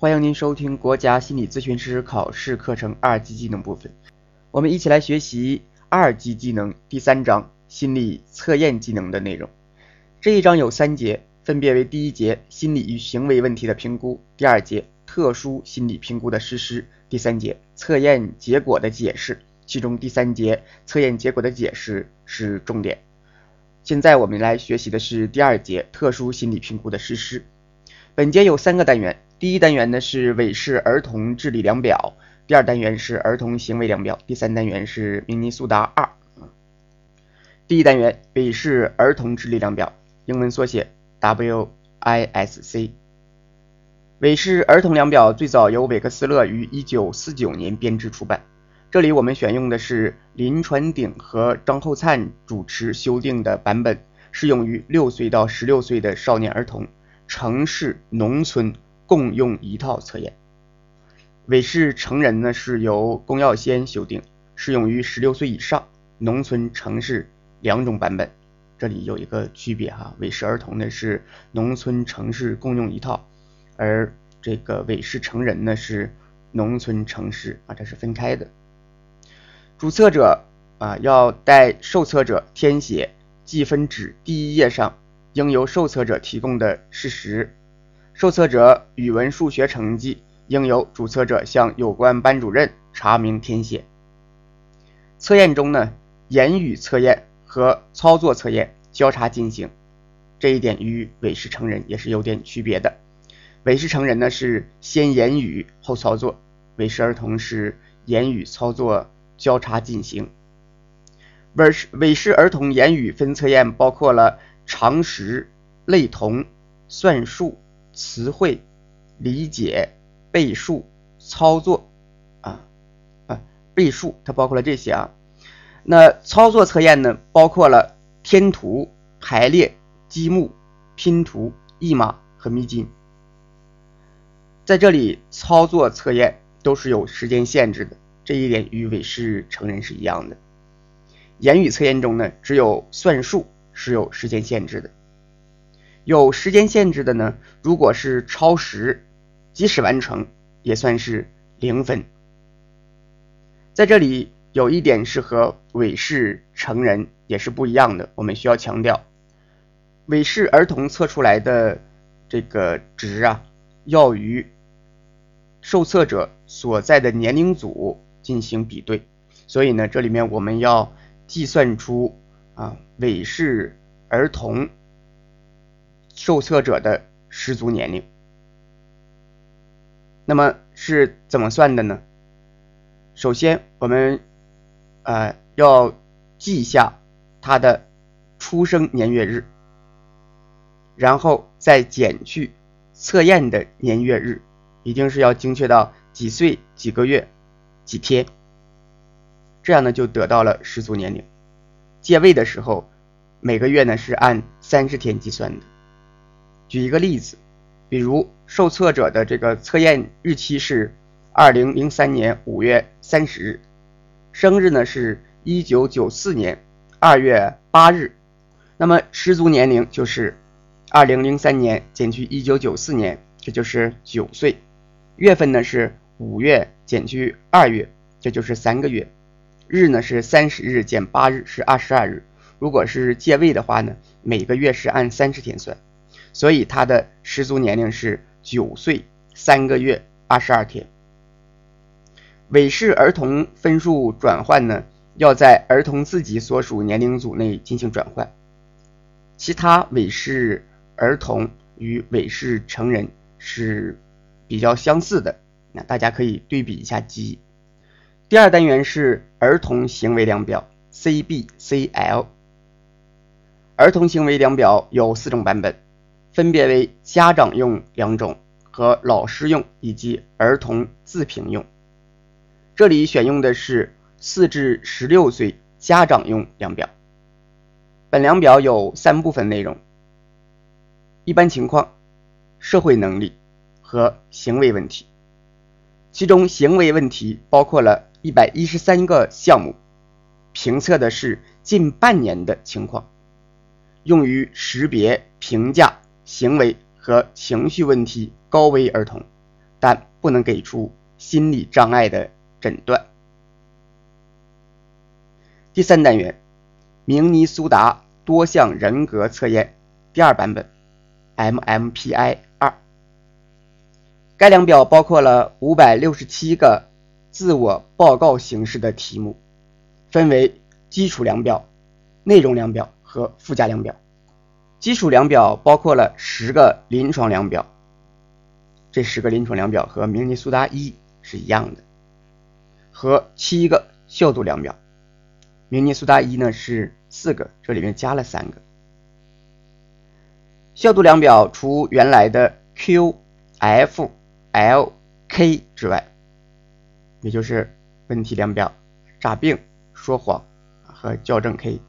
欢迎您收听国家心理咨询师考试课程二级技能部分。我们一起来学习二级技能第三章心理测验技能的内容。这一章有三节，分别为第一节心理与行为问题的评估，第二节特殊心理评估的实施，第三节测验结果的解释。其中第三节测验结果的解释是重点。现在我们来学习的是第二节特殊心理评估的实施。本节有三个单元。第一单元呢是韦氏儿童智力量表，第二单元是儿童行为量表，第三单元是明尼苏达二。第一单元韦氏儿童智力量表，英文缩写 WISC。韦氏儿童量表最早由韦克斯勒于1949年编制出版。这里我们选用的是林传鼎和张厚灿主持修订的版本，适用于六岁到十六岁的少年儿童，城市、农村。共用一套测验。韦氏成人呢是由龚耀先修订，适用于十六岁以上农村、城市两种版本。这里有一个区别哈，韦氏儿童呢是农村、城市共用一套，而这个韦氏成人呢是农村、城市啊，这是分开的。主测者啊要带受测者填写记分纸第一页上应由受测者提供的事实。受测者语文、数学成绩应由主测者向有关班主任查明填写。测验中呢，言语测验和操作测验交叉进行，这一点与韦氏成人也是有点区别的。韦氏成人呢是先言语后操作，韦氏儿童是言语操作交叉进行。韦氏韦氏儿童言语分测验包括了常识、类同、算术。词汇、理解、背数、操作，啊啊，背数它包括了这些啊。那操作测验呢，包括了天图、排列、积木、拼图、译码和密金。在这里，操作测验都是有时间限制的，这一点与韦氏成人是一样的。言语测验中呢，只有算术是有时间限制的。有时间限制的呢，如果是超时，即使完成也算是零分。在这里有一点是和韦氏成人也是不一样的，我们需要强调，韦氏儿童测出来的这个值啊，要与受测者所在的年龄组进行比对，所以呢，这里面我们要计算出啊韦氏儿童。受测者的失足年龄，那么是怎么算的呢？首先，我们呃要记下他的出生年月日，然后再减去测验的年月日，一定是要精确到几岁几个月几天，这样呢就得到了失足年龄。借位的时候，每个月呢是按三十天计算的。举一个例子，比如受测者的这个测验日期是二零零三年五月三十日，生日呢是一九九四年二月八日，那么失足年龄就是二零零三年减去一九九四年，这就是九岁。月份呢是五月减去二月，这就是三个月。日呢是三十日减八日是二十二日。如果是借位的话呢，每个月是按三十天算。所以他的失足年龄是九岁三个月二十二天。韦氏儿童分数转换呢，要在儿童自己所属年龄组内进行转换。其他韦氏儿童与韦氏成人是比较相似的，那大家可以对比一下记忆。第二单元是儿童行为量表 （CBCL）。儿童行为量表有四种版本。分别为家长用两种和老师用以及儿童自评用。这里选用的是四至十六岁家长用量表。本量表有三部分内容：一般情况、社会能力和行为问题。其中行为问题包括了一百一十三个项目，评测的是近半年的情况，用于识别评价。行为和情绪问题高危儿童，但不能给出心理障碍的诊断。第三单元，明尼苏达多项人格测验第二版本，MMPI 二。该量表包括了五百六十七个自我报告形式的题目，分为基础量表、内容量表和附加量表。基础量表包括了十个临床量表，这十个临床量表和明尼苏达一是一样的，和七个效度量表。明尼苏达一呢是四个，这里面加了三个。效度量表除原来的 Q、F、L、K 之外，也就是问题量表、诈病、说谎和校正 K，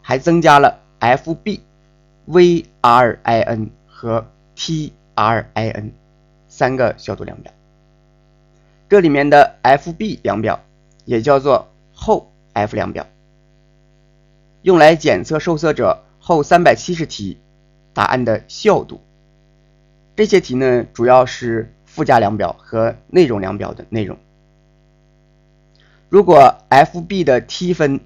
还增加了 F、B VRIN 和 TRIN 三个效度量表，这里面的 FB 量表也叫做后 F 量表，用来检测受测者后三百七十题答案的效度。这些题呢，主要是附加量表和内容量表的内容。如果 FB 的 T 分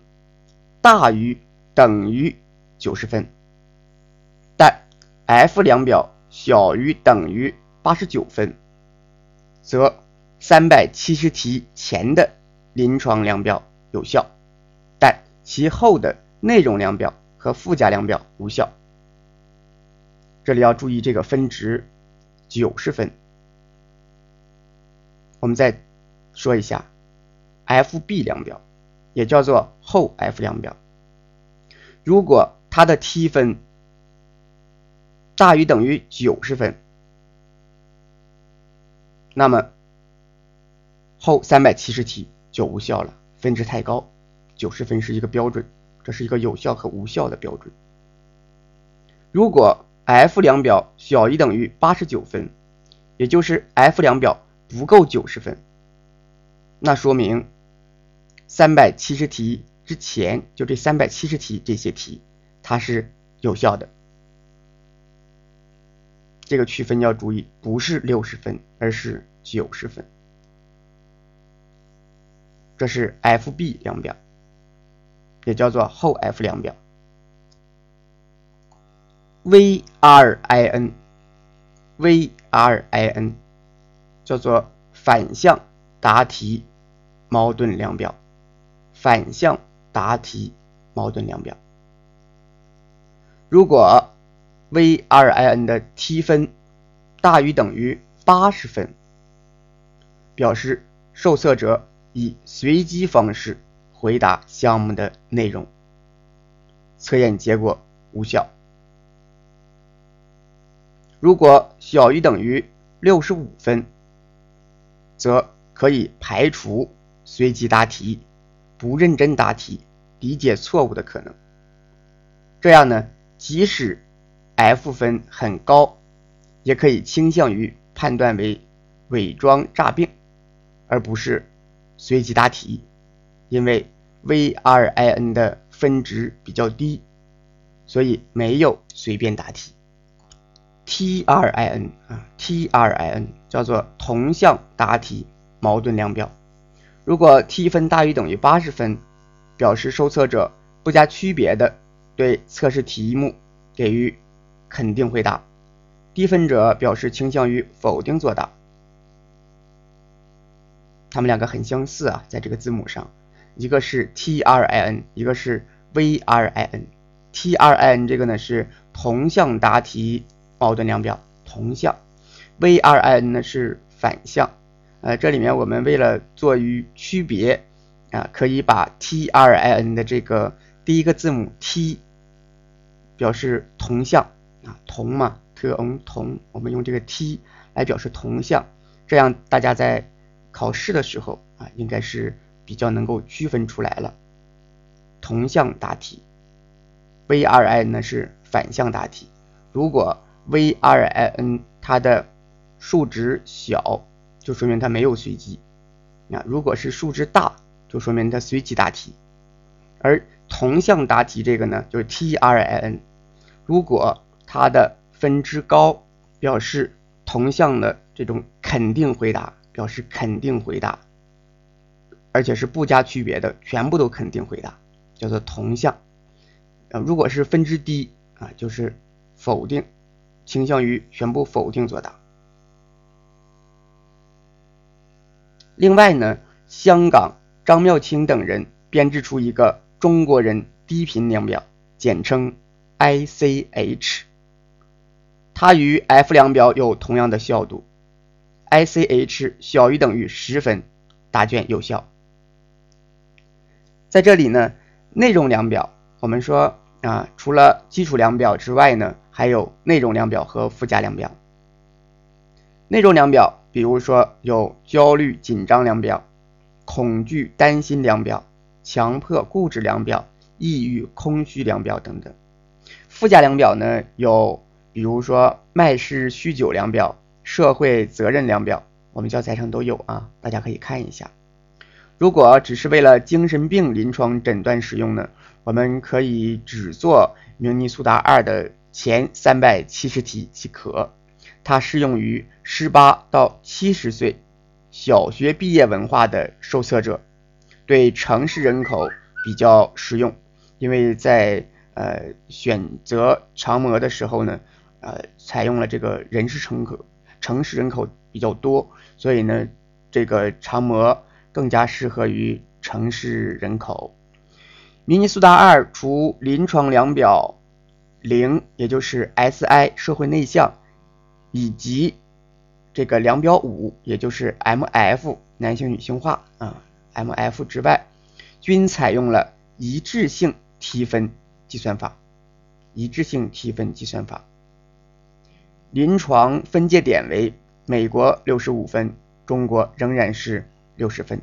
大于等于九十分。但 F 量表小于等于八十九分，则三百七十题前的临床量表有效，但其后的内容量表和附加量表无效。这里要注意这个分值九十分。我们再说一下 FB 量表，也叫做后 F 量表，如果它的 T 分。大于等于九十分，那么后三百七十题就无效了，分值太高，九十分是一个标准，这是一个有效和无效的标准。如果 F 量表小于等于八十九分，也就是 F 量表不够九十分，那说明三百七十题之前就这三百七十题这些题它是有效的。这个区分要注意，不是六十分，而是九十分。这是 FB 量表，也叫做后 F 量表。VRIN，VRIN 叫做反向答题矛盾量表，反向答题矛盾量表。如果 VRIN 的 T 分大于等于八十分，表示受测者以随机方式回答项目的内容，测验结果无效。如果小于等于六十五分，则可以排除随机答题、不认真答题、理解错误的可能。这样呢，即使 F 分很高，也可以倾向于判断为伪装诈病，而不是随机答题，因为 VRIN 的分值比较低，所以没有随便答题。TRIN 啊，TRIN 叫做同向答题矛盾量表，如果 T 分大于等于八十分，表示受测者不加区别的对测试题目给予。肯定回答，低分者表示倾向于否定作答。它们两个很相似啊，在这个字母上，一个是 TRIN，一个是 VRIN。TRIN 这个呢是同向答题矛盾量表，同向；VRIN 呢是反向。呃，这里面我们为了做于区别啊，可以把 TRIN 的这个第一个字母 T 表示同向。啊，同嘛，特嗯同，我们用这个 T 来表示同向，这样大家在考试的时候啊，应该是比较能够区分出来了。同向答题，VRIN 呢是反向答题。如果 VRIN 它的数值小，就说明它没有随机；那如果是数值大，就说明它随机答题。而同向答题这个呢，就是 TRIN，如果它的分值高，表示同向的这种肯定回答，表示肯定回答，而且是不加区别的，全部都肯定回答，叫做同向。啊，如果是分支低啊，就是否定，倾向于全部否定作答。另外呢，香港张妙清等人编制出一个中国人低频量表，简称 ICH，它与 F 量表有同样的效度，ICH 小于等于十分，答卷有效。在这里呢，内容量表，我们说啊，除了基础量表之外呢，还有内容量表和附加量表。内容量表。比如说有焦虑紧张量表、恐惧担心量表、强迫固执量表、抑郁空虚量表等等。附加量表呢有，比如说麦氏酗酒量表、社会责任量表，我们教材上都有啊，大家可以看一下。如果只是为了精神病临床诊断使用呢，我们可以只做明尼苏达二的前三百七十题即可。它适用于十八到七十岁小学毕业文化的受测者，对城市人口比较适用，因为在呃选择常模的时候呢，呃采用了这个人事城口城市人口比较多，所以呢这个长模更加适合于城市人口。明尼苏达二除临床量表零，也就是 SI 社会内向。以及这个量表五，也就是 M F 男性女性化啊，M F 之外，均采用了一致性提分计算法。一致性提分计算法，临床分界点为美国六十五分，中国仍然是六十分。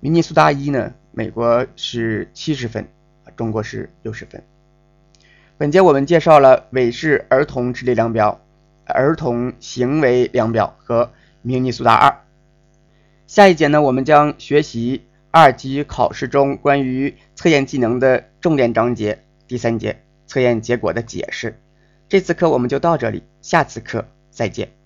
明尼苏达一呢，美国是七十分，中国是六十分。本节我们介绍了韦氏儿童智力量表。儿童行为量表和明尼苏达二。下一节呢，我们将学习二级考试中关于测验技能的重点章节，第三节测验结果的解释。这次课我们就到这里，下次课再见。